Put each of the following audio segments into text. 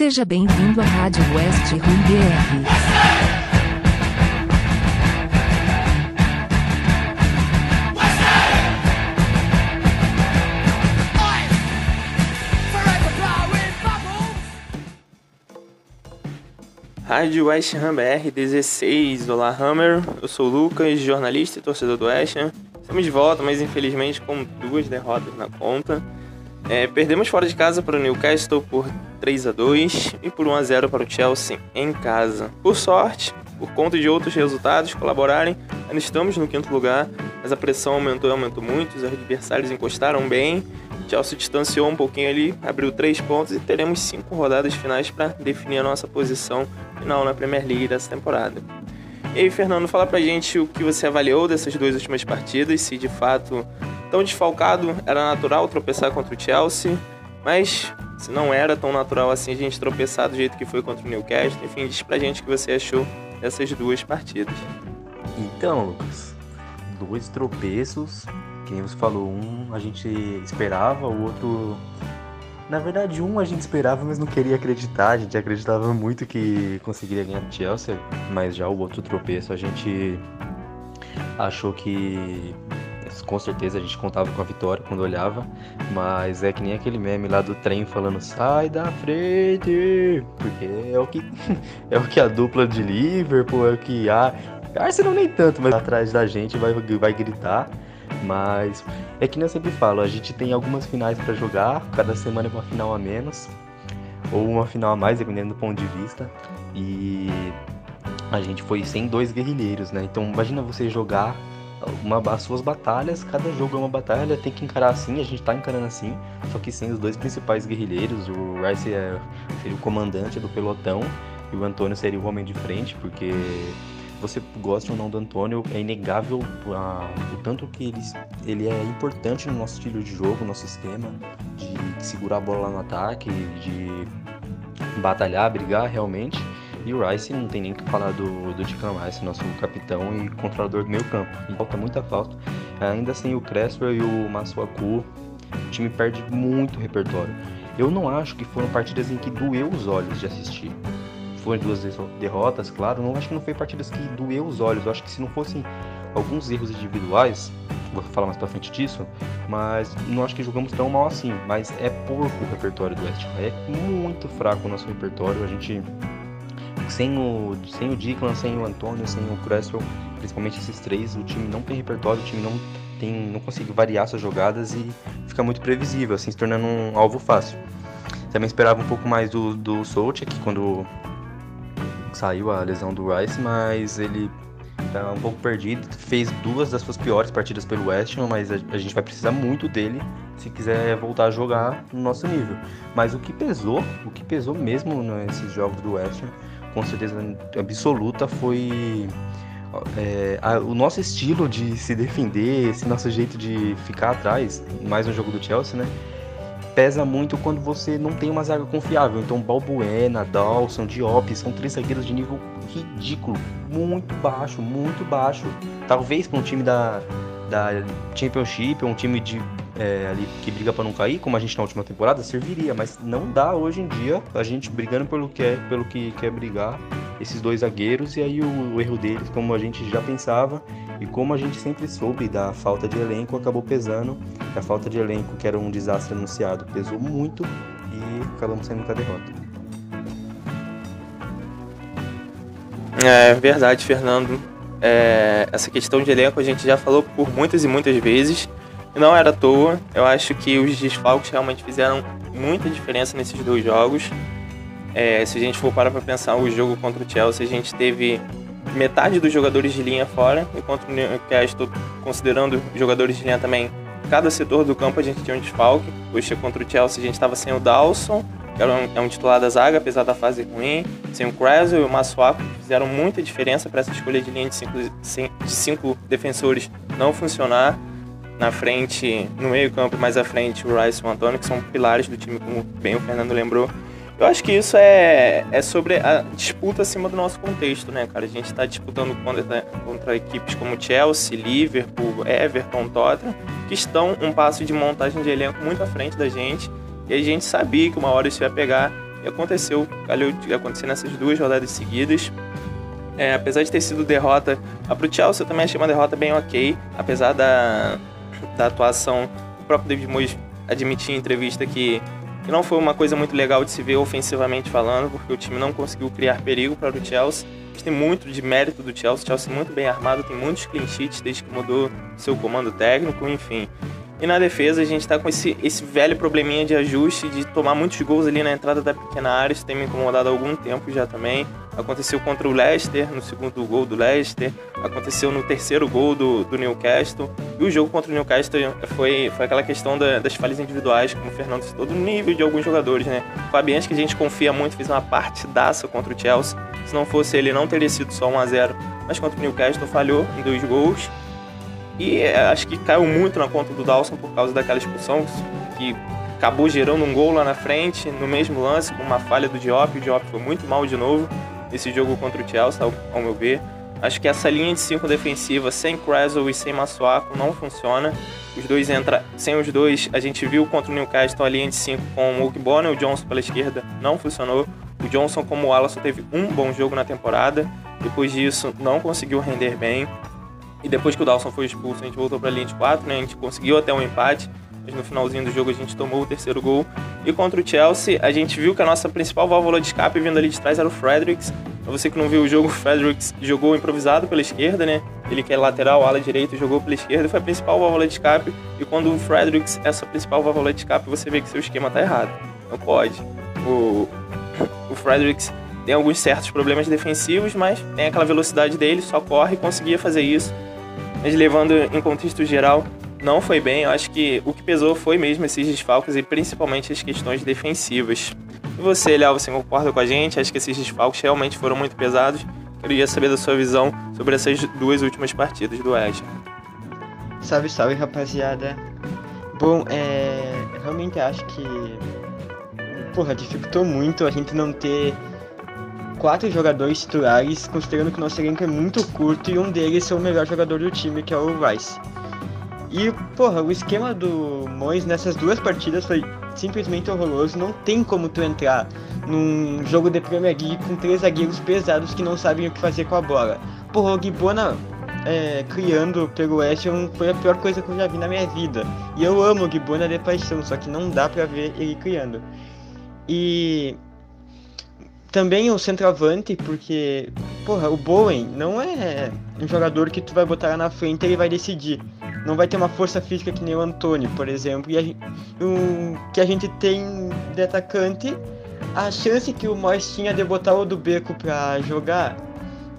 Seja bem-vindo à Rádio West Rum BR. Rádio West Ham BR 16, olá Hammer, eu sou o Lucas, jornalista e torcedor do West Ham. Estamos de volta, mas infelizmente com duas derrotas na conta. É, perdemos fora de casa para o Newcastle por 3 a 2 e por 1 a 0 para o Chelsea em casa. Por sorte, por conta de outros resultados colaborarem, ainda estamos no quinto lugar, mas a pressão aumentou e aumentou muito, os adversários encostaram bem Chelsea distanciou um pouquinho ali, abriu três pontos e teremos cinco rodadas finais para definir a nossa posição final na Premier League dessa temporada. E aí, Fernando, fala pra gente o que você avaliou dessas duas últimas partidas, se de fato tão desfalcado era natural tropeçar contra o Chelsea, mas se não era tão natural assim a gente tropeçar do jeito que foi contra o Newcastle, enfim, diz pra gente o que você achou dessas duas partidas. Então, Lucas, dois tropeços quem você falou, um a gente esperava, o outro. Na verdade, um a gente esperava, mas não queria acreditar. A gente acreditava muito que conseguiria ganhar o Chelsea, mas já o outro tropeço a gente achou que com certeza a gente contava com a vitória quando olhava, mas é que nem aquele meme lá do trem falando sai da frente, porque é o que é o que a dupla de Liverpool, é o que a Arsenal nem tanto, mas atrás da gente vai vai gritar. Mas é que nem eu sempre falo, a gente tem algumas finais para jogar, cada semana é uma final a menos, ou uma final a mais, dependendo do ponto de vista. E a gente foi sem dois guerrilheiros, né? Então imagina você jogar uma, as suas batalhas, cada jogo é uma batalha, tem que encarar assim, a gente tá encarando assim, só que sem os dois principais guerrilheiros, o Rice é, seria o comandante do pelotão e o Antônio seria o homem de frente, porque você goste ou não do Antônio, é inegável o tanto que ele, ele é importante no nosso estilo de jogo, no nosso esquema, de, segurar a bola lá no ataque, de batalhar, brigar realmente. E o Rice não tem nem que falar do, do Rice, nosso capitão e controlador do meio campo. Falta muita falta. Ainda sem o Cresswell e o Masuaku, o time perde muito repertório. Eu não acho que foram partidas em que doeu os olhos de assistir foram duas derrotas, claro. Não acho que não foi partidas que doeu os olhos. Eu acho que se não fossem alguns erros individuais, vou falar mais pra frente disso, mas não acho que jogamos tão mal assim. Mas é pouco o repertório do West Ham. É muito fraco o nosso repertório. A gente sem o sem o Declan, sem o Antônio, sem o Cresswell, principalmente esses três, o time não tem repertório, o time não tem não consegue variar suas jogadas e fica muito previsível, assim se tornando um alvo fácil. Também esperava um pouco mais do, do Solskjaer, que quando saiu a lesão do Rice, mas ele tá um pouco perdido. Fez duas das suas piores partidas pelo West Ham, mas a, a, gente vai precisar muito dele se quiser voltar a jogar no nosso nível. Mas o que pesou, o que pesou mesmo nesses jogos do West Ham, com certeza absoluta, foi é, a, o nosso estilo de se defender, esse nosso jeito de ficar atrás, mais no jogo do Chelsea, né? Pesa muito quando você não tem uma zaga confiável. Então, Balbuena, Dawson, Diop são três zagueiros de nível ridículo, muito baixo, muito baixo. Talvez para um time da, da Championship, um time de é, ali que briga para não cair, como a gente na última temporada, serviria, mas não dá hoje em dia a gente brigando pelo que é, pelo que quer brigar esses dois zagueiros e aí o, o erro deles, como a gente já pensava e como a gente sempre soube da falta de elenco, acabou pesando. A falta de elenco, que era um desastre anunciado, pesou muito e acabamos saindo com a derrota. É verdade, Fernando. É, essa questão de elenco a gente já falou por muitas e muitas vezes. E não era à toa. Eu acho que os desfalques realmente fizeram muita diferença nesses dois jogos. É, se a gente for parar para pensar o jogo contra o Chelsea, a gente teve metade dos jogadores de linha fora, enquanto o Newcastle, considerando jogadores de linha também, cada setor do campo a gente tinha um desfalque. Hoje contra o Chelsea a gente estava sem o Dawson, que era um, é um titular da zaga, apesar da fase ruim, sem o Creswell e o Masuaku, fizeram muita diferença para essa escolha de linha de cinco, de cinco defensores não funcionar. Na frente, no meio campo, mais à frente, o Rice e o Antônio, que são pilares do time, como bem o Fernando lembrou. Eu acho que isso é, é sobre a disputa acima do nosso contexto, né, cara? A gente está disputando contra, contra equipes como Chelsea, Liverpool, Everton, Tottenham, que estão um passo de montagem de elenco muito à frente da gente. E a gente sabia que uma hora isso ia pegar E aconteceu, acontecer nessas duas rodadas seguidas. É, apesar de ter sido derrota, a pro Chelsea eu também achei uma derrota bem ok, apesar da, da atuação, o próprio David Moyes admitir em entrevista que, que não foi uma coisa muito legal de se ver ofensivamente falando, porque o time não conseguiu criar perigo para o Chelsea. Mas tem muito de mérito do Chelsea, o Chelsea muito bem armado, tem muitos clean sheets desde que mudou seu comando técnico, enfim. E na defesa a gente tá com esse, esse velho probleminha de ajuste, de tomar muitos gols ali na entrada da pequena área, isso tem me incomodado há algum tempo já também. Aconteceu contra o Leicester, no segundo gol do Leicester, aconteceu no terceiro gol do, do Newcastle. E o jogo contra o Newcastle foi, foi aquela questão da, das falhas individuais, como o Fernando citou, do nível de alguns jogadores, né? O Fabianski, que a gente confia muito, fez uma partidaça contra o Chelsea. Se não fosse ele, não teria sido só 1 a 0 mas contra o Newcastle falhou em dois gols. E é, acho que caiu muito na conta do Dawson por causa daquela expulsão que acabou gerando um gol lá na frente, no mesmo lance, com uma falha do Diop. O Diop foi muito mal de novo nesse jogo contra o Chelsea, ao, ao meu ver. Acho que essa linha de 5 defensiva sem Krasel e sem Massuaco não funciona. Os dois entra sem os dois. A gente viu contra o Newcastle a linha de 5 com o Ogbonna e o Johnson pela esquerda não funcionou. O Johnson, como o Alisson, teve um bom jogo na temporada. Depois disso, não conseguiu render bem. E depois que o Dawson foi expulso, a gente voltou para a linha de 4, né? A gente conseguiu até um empate, mas no finalzinho do jogo a gente tomou o terceiro gol. E contra o Chelsea, a gente viu que a nossa principal válvula de escape vindo ali de trás era o Fredericks. Pra você que não viu o jogo, o Fredericks jogou improvisado pela esquerda, né? Ele que é lateral, ala direito, jogou pela esquerda foi a principal válvula de escape. E quando o Fredericks é sua principal válvula de escape, você vê que seu esquema tá errado. Não pode. O, o Fredericks tem alguns certos problemas defensivos, mas tem aquela velocidade dele, só corre e conseguia fazer isso mas levando em contexto geral, não foi bem. Eu acho que o que pesou foi mesmo esses desfalques e principalmente as questões defensivas. E você, Léo, você concorda com a gente? Acho que esses desfalques realmente foram muito pesados. Queria saber da sua visão sobre essas duas últimas partidas do Oeste. Salve, salve, rapaziada. Bom, é... realmente acho que... Porra, dificultou muito a gente não ter quatro jogadores titulares, considerando que nosso elenco é muito curto e um deles é o melhor jogador do time, que é o Rice. E, porra, o esquema do Mois nessas duas partidas foi simplesmente horroroso. Não tem como tu entrar num jogo de Premier League com três zagueiros pesados que não sabem o que fazer com a bola. Porra, o Gibona é, criando pelo West foi a pior coisa que eu já vi na minha vida. E eu amo o Gibona de paixão, só que não dá pra ver ele criando. E também o centroavante, porque, porra, o Bowen não é um jogador que tu vai botar na frente e ele vai decidir. Não vai ter uma força física que nem o Antônio, por exemplo. E a, que a gente tem de atacante, a chance que o Mois tinha de botar o do Beco pra jogar,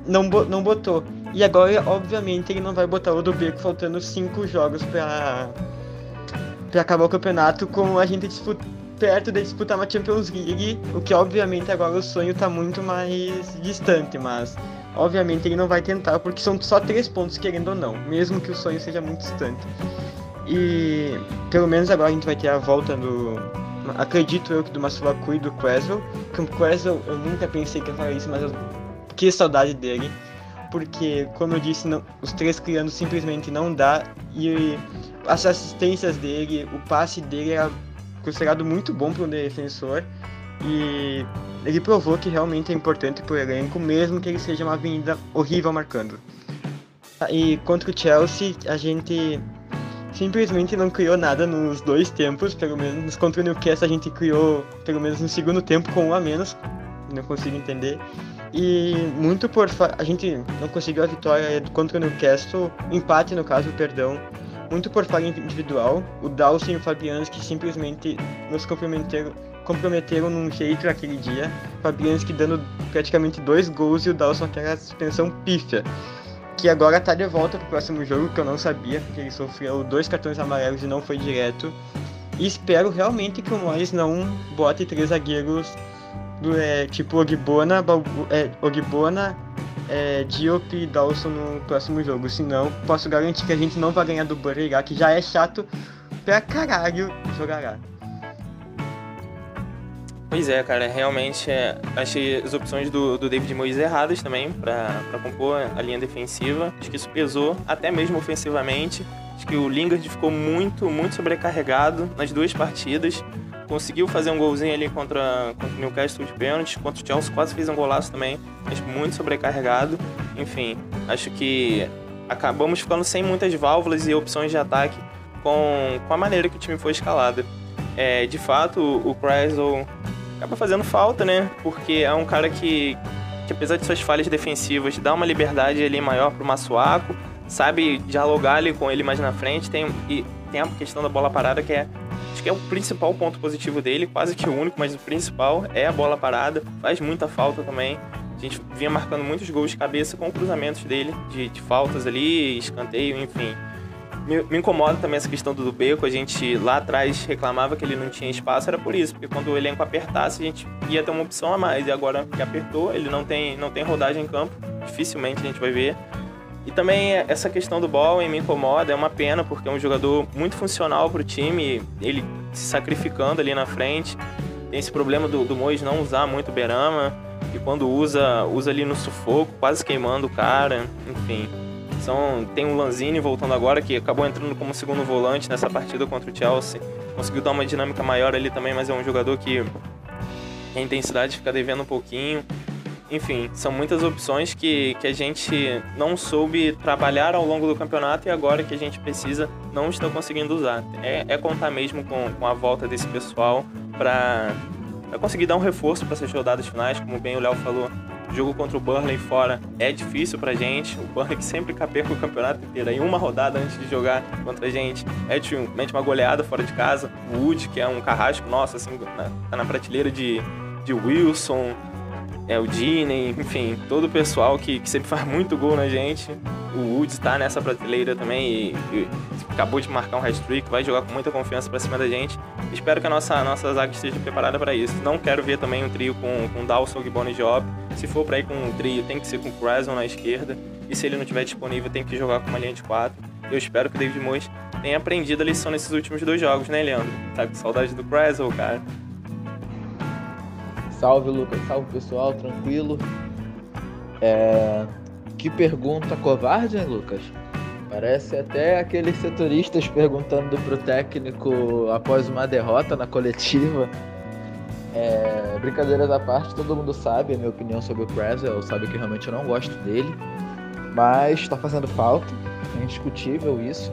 não, não botou. E agora, obviamente, ele não vai botar o do Beco faltando cinco jogos pra, pra acabar o campeonato com a gente disputar perto de disputar uma Champions League, o que obviamente agora o sonho está muito mais distante, mas obviamente ele não vai tentar porque são só três pontos querendo ou não, mesmo que o sonho seja muito distante. E pelo menos agora a gente vai ter a volta do. Acredito eu que do Masulaku e do Quesel. Que o Quesel eu nunca pensei que ia falar isso, mas eu... que saudade dele. Porque, como eu disse, não... os três criando simplesmente não dá. E as assistências dele, o passe dele era considerado muito bom para um defensor e ele provou que realmente é importante para o elenco, mesmo que ele seja uma avenida horrível marcando. E contra o Chelsea, a gente simplesmente não criou nada nos dois tempos, pelo menos contra o Newcastle a gente criou pelo menos no segundo tempo com um a menos, não consigo entender. E muito por a gente não conseguiu a vitória contra o Newcastle, empate no caso, perdão, muito por falha individual. O Dawson e o Fabianski simplesmente nos comprometeram, comprometeram num jeito naquele dia. Fabianski dando praticamente dois gols e o Dawson aquela suspensão pífia. Que agora tá de volta pro próximo jogo, que eu não sabia, porque ele sofreu dois cartões amarelos e não foi direto. E espero realmente que o Moyes não bote três zagueiros do, é, tipo Ogbona, é, Ogbona é, Diop e Dawson no próximo jogo. Senão, posso garantir que a gente não vai ganhar do Burger, que já é chato pra caralho jogar. Pois é, cara, realmente é, achei as opções do, do David Moyes erradas também para compor a linha defensiva. Acho que isso pesou, até mesmo ofensivamente. Acho que o Lingard ficou muito, muito sobrecarregado nas duas partidas. Conseguiu fazer um golzinho ali contra, contra o Newcastle de pênalti, contra o Chelsea quase fez um golaço também, mas muito sobrecarregado. Enfim, acho que acabamos ficando sem muitas válvulas e opções de ataque com, com a maneira que o time foi escalado. É, de fato, o Kreisel acaba fazendo falta, né? Porque é um cara que, que apesar de suas falhas defensivas, dá uma liberdade ali maior pro Massuaco, sabe dialogar ali com ele mais na frente, tem, e tem a questão da bola parada que é acho que é o principal ponto positivo dele, quase que o único, mas o principal é a bola parada, faz muita falta também. A gente vinha marcando muitos gols de cabeça com cruzamentos dele, de, de faltas ali, escanteio, enfim. Me, me, incomoda também essa questão do, Beco. A gente lá atrás reclamava que ele não tinha espaço, era por isso, porque quando o elenco apertasse, a gente ia ter uma opção a mais. E agora que apertou, ele não tem, não tem rodagem em campo, dificilmente a gente vai ver. E também essa questão do Bowen me incomoda, é uma pena, porque é um jogador muito funcional para o time, ele se sacrificando ali na frente. Tem esse problema do, do Mois não usar muito o Berama, e quando usa, usa ali no sufoco, quase queimando o cara, enfim. São, tem o Lanzini voltando agora, que acabou entrando como segundo volante nessa partida contra o Chelsea. Conseguiu dar uma dinâmica maior ali também, mas é um jogador que a intensidade fica devendo um pouquinho. Enfim, são muitas opções que, que a gente não soube trabalhar ao longo do campeonato e agora que a gente precisa não está conseguindo usar. É, é contar mesmo com, com a volta desse pessoal para conseguir dar um reforço para essas rodadas finais, como bem o Léo falou. O jogo contra o Burnley fora é difícil pra gente. O Burnley que sempre caperca o campeonato inteiro. Aí uma rodada antes de jogar contra a gente, mete, mete uma goleada fora de casa. O Wood, que é um carrasco nosso, assim, tá na prateleira de, de Wilson, é, o Disney, enfim, todo o pessoal que, que sempre faz muito gol na gente. O Woods está nessa prateleira também e, e, acabou de marcar um hat-trick, vai jogar com muita confiança para cima da gente. Espero que a nossa, nossa zaga esteja preparada para isso. Não quero ver também um trio com, com Dawson, Gibbon e Job. Se for para ir com um trio, tem que ser com o Creswell na esquerda. E se ele não estiver disponível, tem que jogar com uma linha de quatro. Eu espero que o David Moyes tenha aprendido a lição nesses últimos dois jogos, né, Leandro? Tá com saudade do Creswell, cara. Salve, Lucas. Salve, pessoal. Tranquilo. É... Que pergunta covarde, hein, Lucas? Parece até aqueles setoristas perguntando pro técnico após uma derrota na coletiva. É... Brincadeiras à parte, todo mundo sabe a minha opinião sobre o Creswell, sabe que realmente eu não gosto dele. Mas está fazendo falta, é indiscutível isso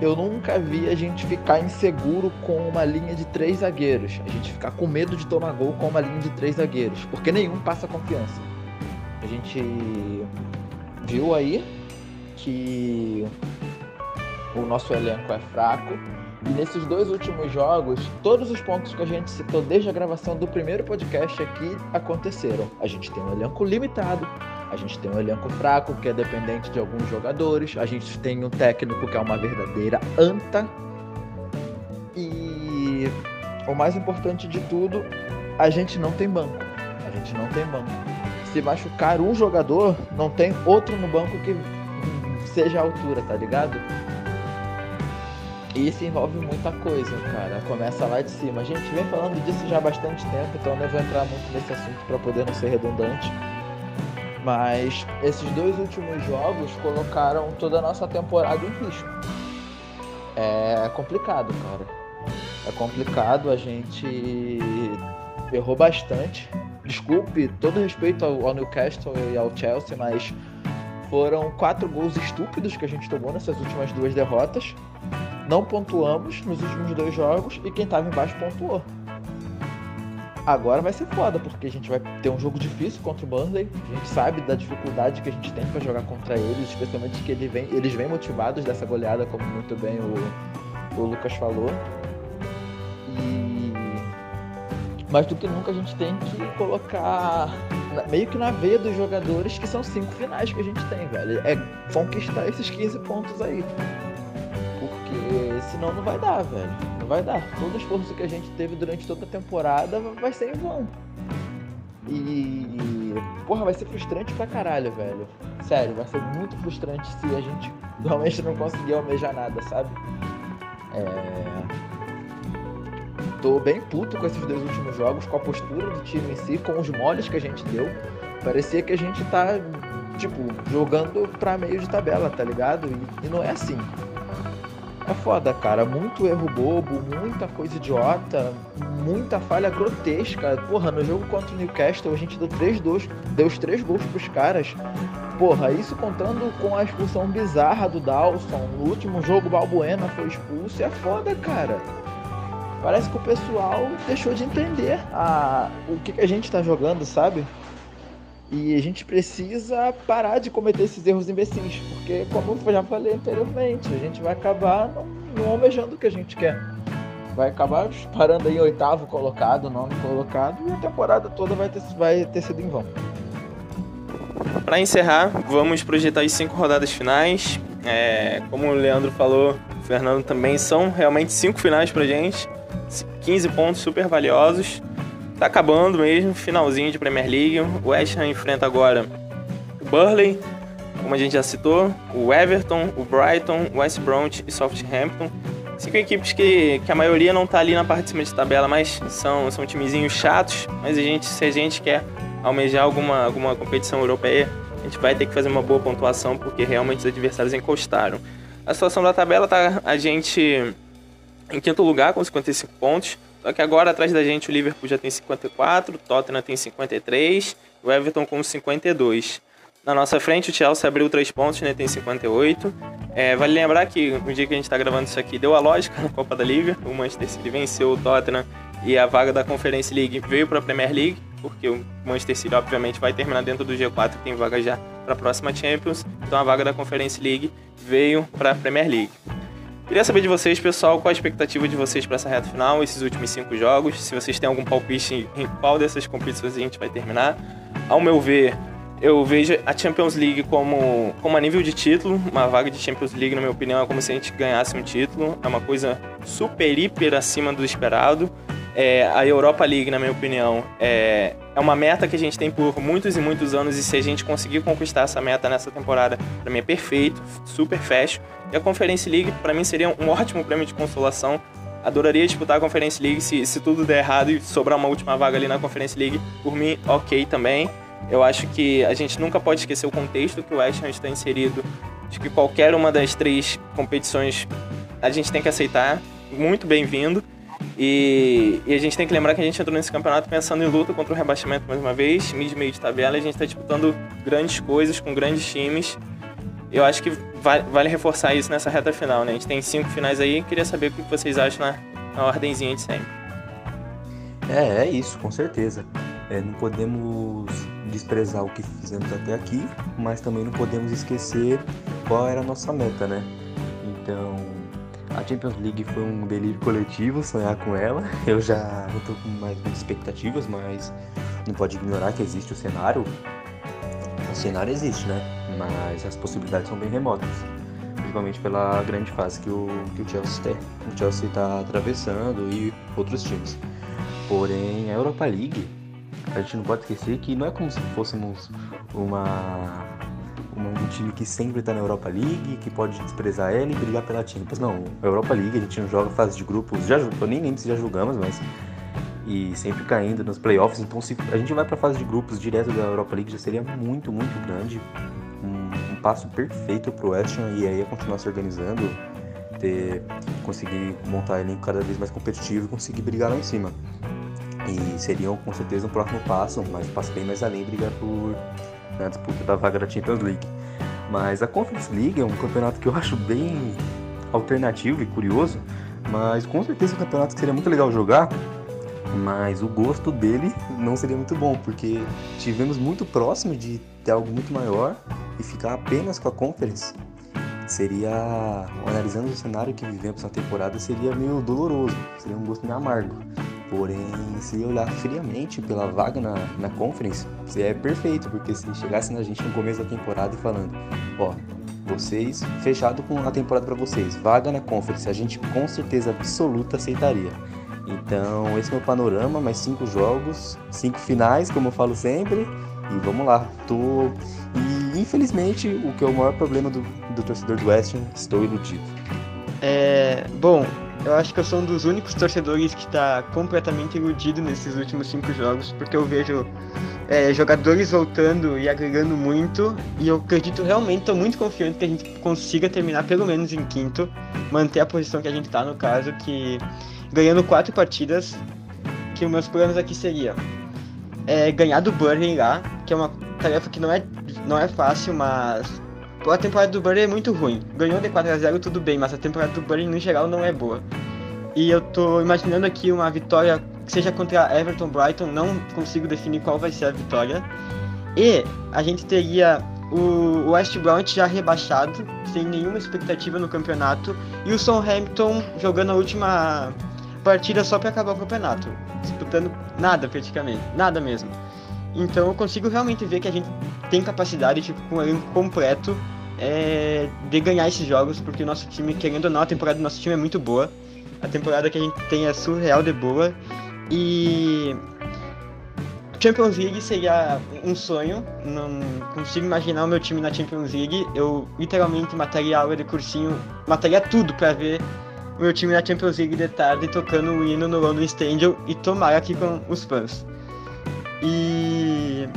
eu nunca vi a gente ficar inseguro com uma linha de três zagueiros. A gente ficar com medo de tomar gol com uma linha de três zagueiros. Porque nenhum passa confiança. A gente viu aí que o nosso elenco é fraco. E nesses dois últimos jogos, todos os pontos que a gente citou desde a gravação do primeiro podcast aqui aconteceram. A gente tem um elenco limitado, a gente tem um elenco fraco, que é dependente de alguns jogadores. A gente tem um técnico que é uma verdadeira anta. E o mais importante de tudo, a gente não tem banco. A gente não tem banco. Se machucar um jogador, não tem outro no banco que seja a altura, tá ligado? E isso envolve muita coisa, cara. Começa lá de cima. A gente vem falando disso já há bastante tempo, então eu não vou entrar muito nesse assunto para poder não ser redundante. Mas esses dois últimos jogos colocaram toda a nossa temporada em risco. É complicado, cara. É complicado, a gente errou bastante. Desculpe, todo respeito ao, ao Newcastle e ao Chelsea, mas foram quatro gols estúpidos que a gente tomou nessas últimas duas derrotas. Não pontuamos nos últimos dois jogos e quem estava embaixo pontuou. Agora vai ser foda, porque a gente vai ter um jogo difícil contra o Burnley. A gente sabe da dificuldade que a gente tem para jogar contra eles, especialmente que ele vem, eles vêm motivados dessa goleada, como muito bem o, o Lucas falou. E mais do que nunca a gente tem que colocar meio que na veia dos jogadores que são cinco finais que a gente tem, velho. É conquistar esses 15 pontos aí. Porque senão não vai dar, velho vai dar. Todo esforço que a gente teve durante toda a temporada vai ser em vão. E. Porra, vai ser frustrante pra caralho, velho. Sério, vai ser muito frustrante se a gente realmente não conseguir almejar nada, sabe? É. Tô bem puto com esses dois últimos jogos, com a postura do time em si, com os moles que a gente deu. Parecia que a gente tá, tipo, jogando pra meio de tabela, tá ligado? E, e não é assim. É foda, cara. Muito erro bobo, muita coisa idiota, muita falha grotesca. Porra, no jogo contra o Newcastle a gente deu três, dois, deu os três gols pros caras. Porra, isso contando com a expulsão bizarra do Dawson. No último jogo, Balbuena foi expulso. É foda, cara. Parece que o pessoal deixou de entender a, o que, que a gente tá jogando, sabe? E a gente precisa parar de cometer esses erros imbecis, porque, como eu já falei anteriormente, a gente vai acabar não, não almejando o que a gente quer. Vai acabar parando aí oitavo colocado, nono colocado, e a temporada toda vai ter, vai ter sido em vão. Para encerrar, vamos projetar as cinco rodadas finais. É, como o Leandro falou, o Fernando também são realmente cinco finais pra gente. 15 pontos super valiosos. Tá acabando mesmo, finalzinho de Premier League. O West Ham enfrenta agora o Burley, como a gente já citou, o Everton, o Brighton, o West Bromwich e Southampton. Cinco equipes que, que a maioria não tá ali na parte de cima de tabela, mas são, são timezinhos chatos. Mas a gente, se a gente quer almejar alguma, alguma competição europeia, a gente vai ter que fazer uma boa pontuação, porque realmente os adversários encostaram. A situação da tabela tá a gente em quinto lugar com 55 pontos. Só que agora atrás da gente o Liverpool já tem 54, o Tottenham tem 53, o Everton com 52. Na nossa frente o Chelsea abriu 3 pontos, né, tem 58. É, vale lembrar que no dia que a gente está gravando isso aqui deu a lógica na Copa da Liga. O Manchester City venceu o Tottenham e a vaga da Conference League veio para a Premier League, porque o Manchester City obviamente vai terminar dentro do G4, tem vaga já para a próxima Champions. Então a vaga da Conference League veio para a Premier League. Queria saber de vocês, pessoal, qual a expectativa de vocês para essa reta final, esses últimos cinco jogos. Se vocês têm algum palpite em qual dessas competições a gente vai terminar. Ao meu ver, eu vejo a Champions League como, como a nível de título. Uma vaga de Champions League, na minha opinião, é como se a gente ganhasse um título. É uma coisa super, hiper acima do esperado. É, a Europa League, na minha opinião, é, é uma meta que a gente tem por muitos e muitos anos e se a gente conseguir conquistar essa meta nessa temporada, para mim é perfeito, super fecho. E a Conference League, para mim, seria um ótimo prêmio de consolação. Adoraria disputar a Conference League se, se tudo der errado e sobrar uma última vaga ali na Conference League. Por mim, ok também. Eu acho que a gente nunca pode esquecer o contexto que o West Ham está inserido. Acho que qualquer uma das três competições a gente tem que aceitar. Muito bem-vindo. E, e, a gente tem que lembrar que a gente entrou nesse campeonato pensando em luta contra o rebaixamento mais uma vez, mid meio de tabela, a gente está disputando grandes coisas com grandes times. Eu acho que vale, vale, reforçar isso nessa reta final, né? A gente tem cinco finais aí, queria saber o que vocês acham na, na ordemzinha de sempre. É, é isso, com certeza. É, não podemos desprezar o que fizemos até aqui, mas também não podemos esquecer qual era a nossa meta, né? Então, Champions League foi um delírio coletivo sonhar com ela. Eu já não tô com mais muitas expectativas, mas não pode ignorar que existe o cenário. O cenário existe, né? Mas as possibilidades são bem remotas. Principalmente pela grande fase que o, que o Chelsea tem. O Chelsea está atravessando e outros times. Porém, a Europa League, a gente não pode esquecer que não é como se fôssemos uma um time que sempre está na Europa League, que pode desprezar ela e brigar pela Champions. Não, Europa League a gente não joga fase de grupos, já eu nem lembro se já jogamos, mas e sempre caindo nos playoffs. Então, se a gente vai para a fase de grupos direto da Europa League, já seria muito, muito grande. Um, um passo perfeito para o West Ham e aí continuar se organizando, ter, conseguir montar elenco cada vez mais competitivo e conseguir brigar lá em cima. E seriam com certeza um próximo passo, mas um passo bem mais além, brigar por na disputa da vaga da Champions League. Mas a Conference League é um campeonato que eu acho bem alternativo e curioso, mas com certeza é um campeonato que seria muito legal jogar, mas o gosto dele não seria muito bom, porque tivemos muito próximo de ter algo muito maior e ficar apenas com a Conference. Seria, analisando o cenário que vivemos na temporada, seria meio doloroso, seria um gosto meio amargo. Porém, se olhar friamente pela vaga na, na Conference, é perfeito, porque se chegasse na gente no começo da temporada e falando, ó, vocês, fechado com a temporada para vocês, vaga na Conference, a gente com certeza absoluta aceitaria. Então, esse é o meu panorama, mais cinco jogos, cinco finais, como eu falo sempre, e vamos lá. Tô... E infelizmente, o que é o maior problema do, do torcedor do West estou iludido. É. Bom, eu acho que eu sou um dos únicos torcedores que está completamente iludido nesses últimos cinco jogos, porque eu vejo é, jogadores voltando e agregando muito. E eu acredito realmente, estou muito confiante que a gente consiga terminar pelo menos em quinto, manter a posição que a gente está no caso, que ganhando quatro partidas, que os meus planos aqui seria é, ganhar do Burnley lá, que é uma tarefa que não é, não é fácil, mas a temporada do Burnley é muito ruim. Ganhou de 4 a 0 tudo bem, mas a temporada do Burnley no geral não é boa. E eu tô imaginando aqui uma vitória que seja contra Everton Brighton, não consigo definir qual vai ser a vitória. E a gente teria o West Brom já rebaixado, sem nenhuma expectativa no campeonato, e o Southampton jogando a última partida só para acabar o campeonato, disputando nada praticamente, nada mesmo. Então eu consigo realmente ver que a gente tem capacidade, tipo, com o elenco completo, é, de ganhar esses jogos, porque o nosso time, querendo ou não, a temporada do nosso time é muito boa. A temporada que a gente tem é surreal de boa. E Champions League seria um sonho. Não consigo imaginar o meu time na Champions League. Eu literalmente mataria a aula de cursinho, mataria tudo para ver o meu time na Champions League de tarde tocando o hino no London Stadium e tomar aqui com os fãs. E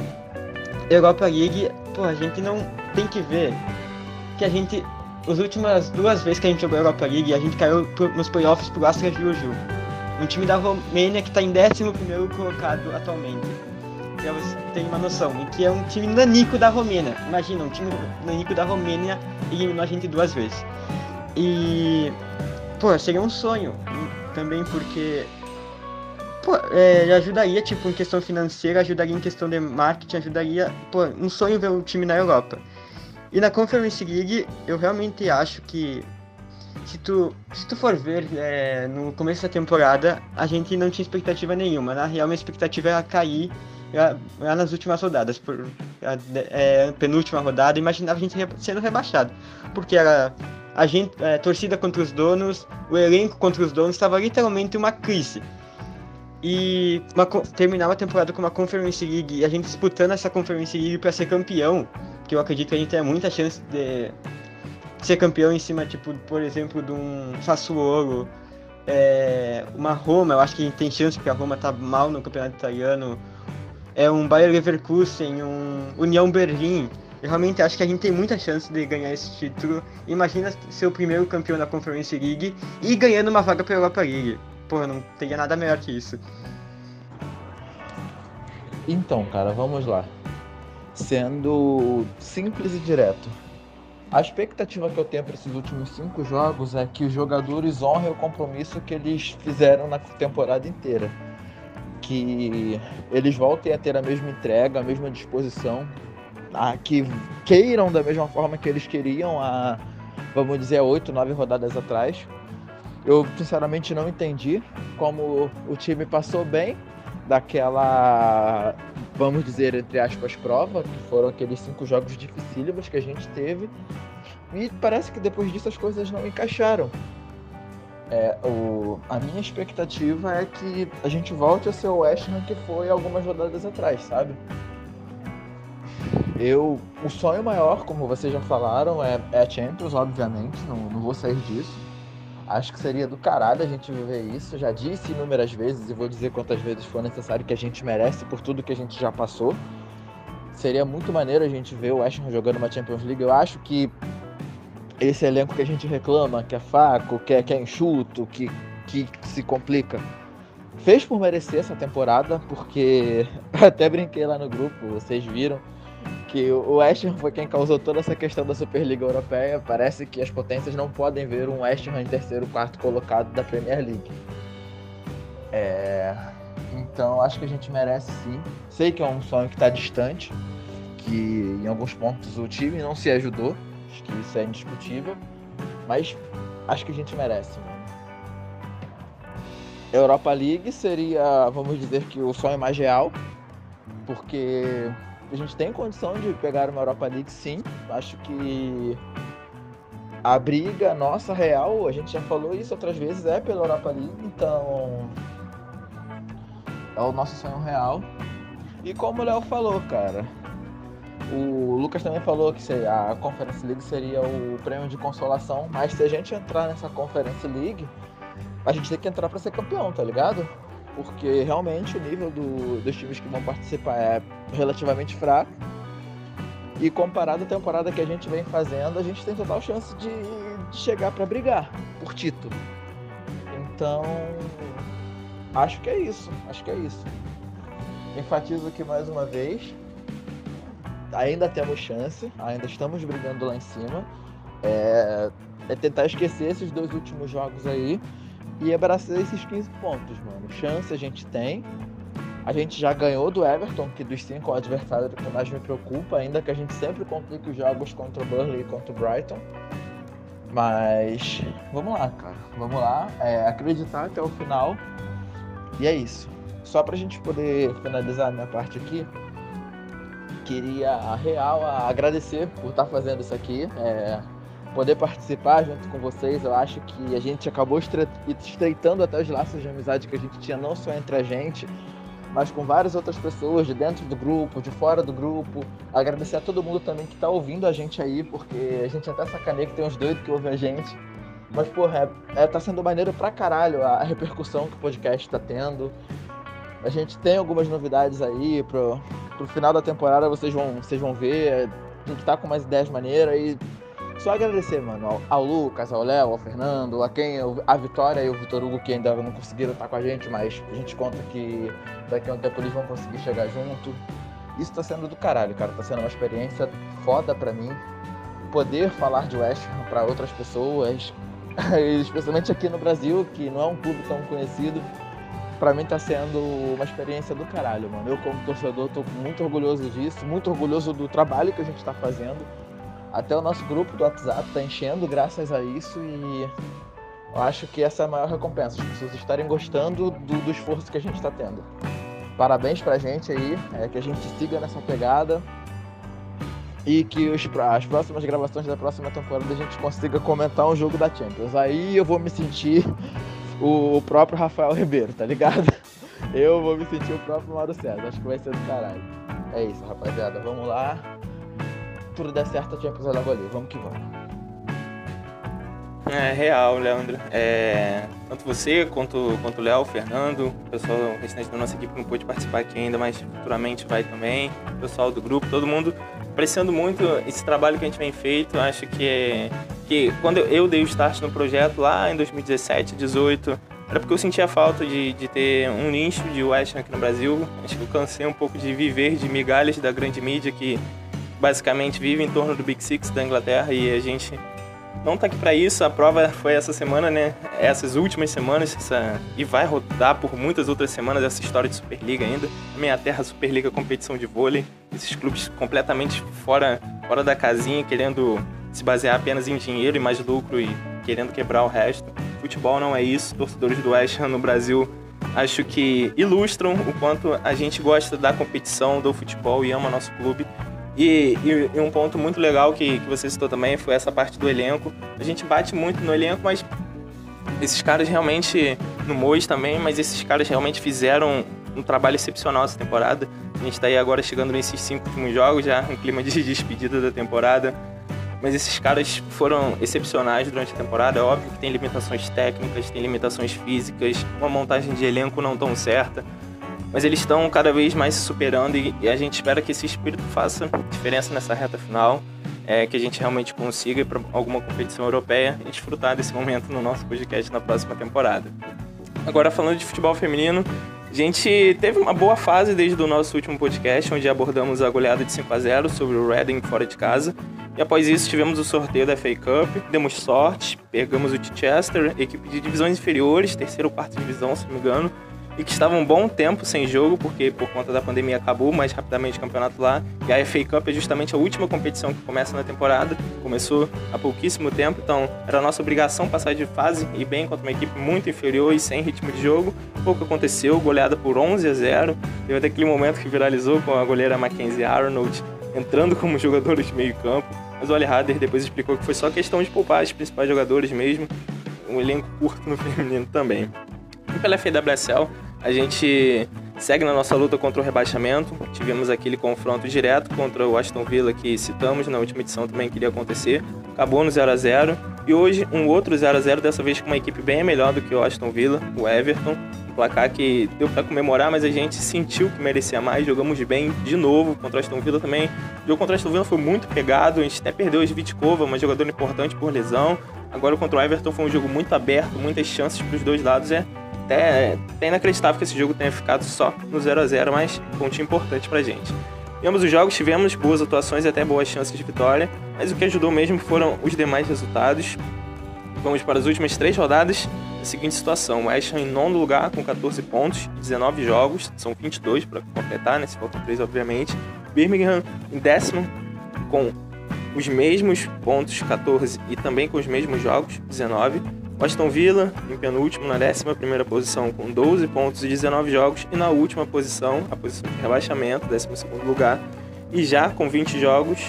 Europa League, pô, a gente não tem que ver que a gente, as últimas duas vezes que a gente jogou Europa League, a gente caiu nos playoffs pro Astra Giurgiu. Um time da Romênia que está em 11 colocado atualmente. Pra você ter uma noção. E que é um time nanico da Romênia. Imagina, um time nanico da Romênia eliminou a gente duas vezes. E. Pô, seria um sonho. Também porque Pô, é, ajudaria, tipo, em questão financeira, ajudaria em questão de marketing, ajudaria, pô, um sonho ver o time na Europa. E na Conference League, eu realmente acho que se tu, se tu for ver é, no começo da temporada, a gente não tinha expectativa nenhuma. Na real, minha expectativa era cair lá nas últimas rodadas, por a, é, penúltima rodada, imaginava a gente sendo rebaixado. Porque era a gente, é, torcida contra os donos, o elenco contra os donos, estava literalmente uma crise e uma, terminar a temporada com uma Conference League e a gente disputando essa Conference League para ser campeão, que eu acredito que a gente tem muita chance de ser campeão em cima, tipo, por exemplo, de um Sassuolo, é, uma Roma, eu acho que a gente tem chance porque a Roma tá mal no campeonato italiano, é um Bayer Leverkusen, um União Berlim. Eu realmente acho que a gente tem muita chance de ganhar esse título. Imagina ser o primeiro campeão da Conference League e ganhando uma vaga para a Europa League pô, não teria nada melhor que isso. Então, cara, vamos lá. Sendo simples e direto. A expectativa que eu tenho para esses últimos cinco jogos é que os jogadores honrem o compromisso que eles fizeram na temporada inteira. Que eles voltem a ter a mesma entrega, a mesma disposição, a que queiram da mesma forma que eles queriam há, vamos dizer, oito, nove rodadas atrás eu sinceramente não entendi como o time passou bem daquela, vamos dizer, entre aspas, prova, que foram aqueles cinco jogos dificílimos que a gente teve. E parece que depois disso as coisas não encaixaram. É, o, a minha expectativa é que a gente volte a ser o West Ham que foi algumas rodadas atrás, sabe? Eu, o sonho maior, como vocês já falaram, é, é a Champions, obviamente, não, não vou sair disso Acho que seria do caralho a gente viver isso. Já disse inúmeras vezes e vou dizer quantas vezes for necessário que a gente merece por tudo que a gente já passou. Seria muito maneiro a gente ver o Ham jogando uma Champions League. Eu acho que esse elenco que a gente reclama, que é fraco, que é, que é enxuto, que, que se complica, fez por merecer essa temporada, porque até brinquei lá no grupo, vocês viram que o West Ham foi quem causou toda essa questão da Superliga Europeia. Parece que as potências não podem ver um West Ham em terceiro, quarto colocado da Premier League. É... Então acho que a gente merece sim. Sei que é um sonho que está distante, que em alguns pontos o time não se ajudou, acho que isso é indiscutível, mas acho que a gente merece. Mano. Europa League seria, vamos dizer que o sonho mais real, porque a gente tem condição de pegar uma Europa League, sim. Acho que a briga nossa real, a gente já falou isso outras vezes, é pela Europa League, então é o nosso sonho real. E como o Léo falou, cara, o Lucas também falou que a Conference League seria o prêmio de consolação, mas se a gente entrar nessa Conference League, a gente tem que entrar para ser campeão, tá ligado? Porque realmente o nível do- dos times que vão participar é relativamente fraco. E comparado à temporada que a gente vem fazendo, a gente tem total chance de, de chegar para brigar por título. Então, acho que é isso. Acho que é isso. Enfatizo aqui mais uma vez. Ainda temos chance, ainda estamos brigando lá em cima. É, é tentar esquecer esses dois últimos jogos aí e abraçar esses 15 pontos, mano. Chance a gente tem. A gente já ganhou do Everton, que dos cinco é o adversário que mais me preocupa, ainda que a gente sempre complique os jogos contra o Burnley e contra o Brighton. Mas vamos lá, cara. Vamos lá. É, acreditar até o final. E é isso. Só pra gente poder finalizar a minha parte aqui, queria a real agradecer por estar fazendo isso aqui. É, poder participar junto com vocês. Eu acho que a gente acabou estre- estreitando até os laços de amizade que a gente tinha, não só entre a gente, mas com várias outras pessoas de dentro do grupo, de fora do grupo. Agradecer a todo mundo também que tá ouvindo a gente aí, porque a gente até sacaneia que tem uns doidos que ouvem a gente. Mas, porra, é, é- tá sendo maneiro pra caralho a, repercussão que o podcast tá tendo. A gente tem algumas novidades aí pro, pro final da temporada, vocês vão, vocês vão ver. A gente tá com umas ideias maneiras e só agradecer, mano, ao, ao Lucas, ao Léo, ao Fernando, a quem a Vitória e o Vitor Hugo que ainda não conseguiram estar com a gente, mas a gente conta que daqui a um tempo eles vão conseguir chegar junto. Isso tá sendo do caralho, cara. Tá sendo uma experiência foda pra mim. Poder falar de West Ham pra outras pessoas, especialmente aqui no Brasil, que não é um clube tão conhecido. Pra mim tá sendo uma experiência do caralho, mano. Eu como torcedor tô muito orgulhoso disso, muito orgulhoso do trabalho que a gente tá fazendo. Até o nosso grupo do WhatsApp tá enchendo graças a isso e eu acho que essa é a maior recompensa, as pessoas estarem gostando do, do esforço que a gente está tendo. Parabéns pra gente aí, é, que a gente siga nessa pegada e que os, as próximas gravações da próxima temporada a gente consiga comentar um jogo da Champions. Aí eu vou me sentir o, o próprio Rafael Ribeiro, tá ligado? Eu vou me sentir o próprio Mauro César, acho que vai ser do caralho. É isso, rapaziada, vamos lá. Tudo der certo, a Champions é logo ali, vamos que vamos. É real, Leandro. É, tanto você quanto, quanto o Léo, o Fernando, o pessoal o restante da nossa equipe não pôde participar aqui ainda, mas futuramente vai também. O pessoal do grupo, todo mundo apreciando muito esse trabalho que a gente vem feito. Acho que, é, que quando eu- dei o start no projeto lá em 2017, 2018, era porque eu sentia falta de, de ter um nicho de West Ham aqui no Brasil. Acho que eu cansei um pouco de viver de migalhas da grande mídia que basicamente vive em torno do Big Six da Inglaterra e a gente não tá aqui pra isso. A prova foi essa semana, né? Essas últimas semanas, essa... e vai rodar por muitas outras semanas essa história de Superliga ainda. A minha terra, Superliga, competição de vôlei. Esses clubes completamente fora, fora da casinha, querendo se basear apenas em dinheiro e mais lucro e querendo quebrar o resto. Futebol não é isso. Torcedores do West Ham no Brasil acho que ilustram o quanto a gente gosta da competição, do futebol e ama nosso clube. E, e- e um ponto muito legal que, que você citou também foi essa parte do elenco. A gente bate muito no elenco, mas esses caras realmente, no Mois também, mas esses caras realmente fizeram um trabalho excepcional essa temporada. A gente tá aí agora chegando nesses cinco últimos jogos, já em clima de despedida da temporada. Mas esses caras foram excepcionais durante a temporada. É óbvio que tem limitações técnicas, tem limitações físicas, uma montagem de elenco não tão certa. Mas eles estão cada vez mais se superando e, e a gente espera que esse espírito faça diferença nessa reta final. É, que a gente realmente consiga ir para alguma competição europeia e desfrutar desse momento no nosso podcast na próxima temporada. Agora falando de futebol feminino, a gente teve uma boa fase desde o nosso último podcast, onde abordamos a goleada de 5 a 0 sobre o Reading fora de casa. E após isso tivemos o sorteio da FA Cup, demos sorte, pegamos o Chichester, equipe de divisões inferiores, terceira ou quarta divisão, se não me engano, e que estava um bom tempo sem jogo, porque por conta da pandemia acabou mais rapidamente o campeonato lá. E a FA Cup é justamente a última competição que começa na temporada, começou há pouquíssimo tempo, então era nossa obrigação passar de fase e bem contra uma equipe muito inferior e sem ritmo de jogo. Pouco aconteceu, goleada por 11 a 0. Teve até aquele momento que viralizou com a goleira Mackenzie Arnold entrando como jogadora de meio campo. Mas o Ali Hader depois explicou que foi só questão de poupar os principais jogadores mesmo, um elenco curto no feminino também. E pela FWSL, a gente segue na nossa luta contra o rebaixamento. Tivemos aquele confronto direto contra o Aston Villa que citamos na última edição também que iria acontecer. Acabou no 0 a 0 e hoje um outro 0 a 0 dessa vez com uma equipe bem melhor do que o Aston Villa, o Everton. placar que deu para comemorar, mas a gente sentiu que merecia mais. Jogamos bem de novo contra o Aston Villa também. O jogo contra o Aston Villa foi muito pegado, a gente até perdeu o Svitkova, uma jogadora importante por lesão. Agora contra o Everton foi um jogo muito aberto, muitas chances para os dois lados. É até, até inacreditável que esse jogo tenha ficado só no 0 a 0 mas ponto importante pra gente. Em ambos os jogos tivemos boas atuações e até boas chances de vitória, mas o que ajudou mesmo foram os demais resultados. Vamos para as últimas três rodadas. A seguinte situação: o West Ham em nono lugar com 14 pontos e 19 jogos, são 22 para completar, né? Se faltam 3, obviamente. Birmingham em décimo com os mesmos pontos, 14, e também com os mesmos jogos, 19. Aston Villa em penúltimo, na 11 posição, com 12 pontos e 19 jogos, e na última posição, a posição de rebaixamento, 12 lugar, e já com 20 jogos,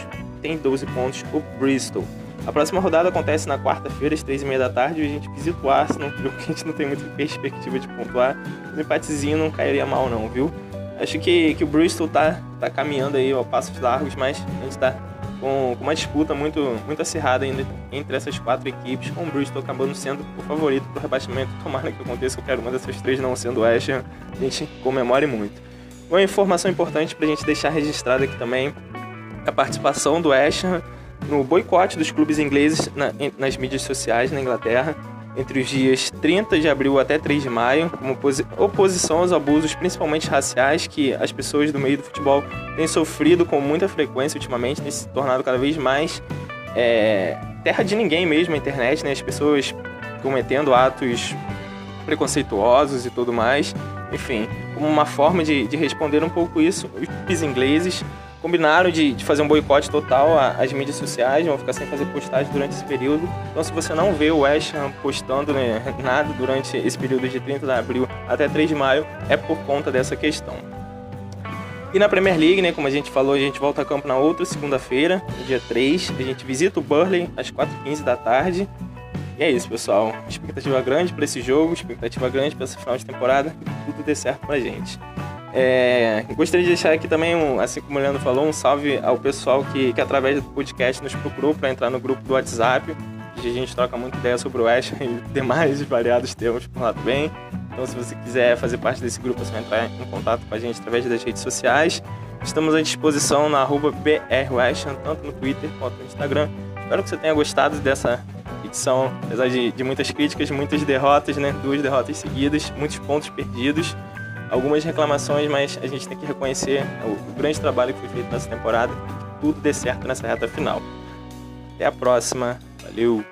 tem 12 pontos o Bristol. A próxima rodada acontece na quarta-feira, às 3h30 da tarde, e a gente visita o Arsenal, jogo que a gente não tem muita perspectiva de pontuar. Um empatezinho não cairia mal não, viu? Acho que, que o Bristol tá, tá caminhando aí ao passos largos, mas a gente tá com, uma disputa muito, muito acirrada ainda entre essas quatro equipes, com o Bristol acabando sendo o favorito para o rebaixamento. Tomara que aconteça qualquer uma dessas três, não sendo o Ham, a gente comemore muito. Uma informação importante para a gente deixar registrada aqui também, a participação do Ham no boicote dos clubes ingleses na, nas mídias sociais na Inglaterra entre os dias 30 de abril até 3 de maio, como oposição aos abusos, principalmente raciais, que as pessoas do meio do futebol têm sofrido com muita frequência ultimamente, tem se tornado cada vez mais é, terra de ninguém mesmo a internet, né? As pessoas cometendo atos preconceituosos e tudo mais. Enfim, como uma forma de, de responder um pouco isso, os ingleses combinaram de, de fazer um boicote total às mídias sociais, vão ficar sem fazer postagem durante esse período. Então, se você não vê o West Ham postando né, nada durante esse período de 30 de abril até 3 de maio, é por conta dessa questão. E na Premier League, né, como a gente falou, a gente volta a campo na outra segunda-feira, dia 3. A gente visita o Burley às 4h15 da tarde. E é isso, pessoal. Expectativa grande para esse jogo, expectativa grande para esse final de temporada, que tudo dê certo pra gente. É, gostaria de deixar aqui também, um, assim como o Leandro falou, um salve ao pessoal que, que através do podcast nos procurou para entrar no grupo do WhatsApp. A gente troca muita ideia sobre o West e demais variados temas por lá também. Então, se você quiser fazer parte desse grupo, você vai entrar em contato com a gente através das redes sociais. Estamos à disposição na arroba tanto no Twitter quanto no Instagram. Espero que você tenha gostado dessa edição, apesar de, de muitas críticas, muitas derrotas, né? Duas derrotas seguidas, muitos pontos perdidos algumas reclamações, mas a gente tem que reconhecer o, grande trabalho que foi feito nessa temporada, que tudo dê certo nessa reta final. Até a próxima, valeu!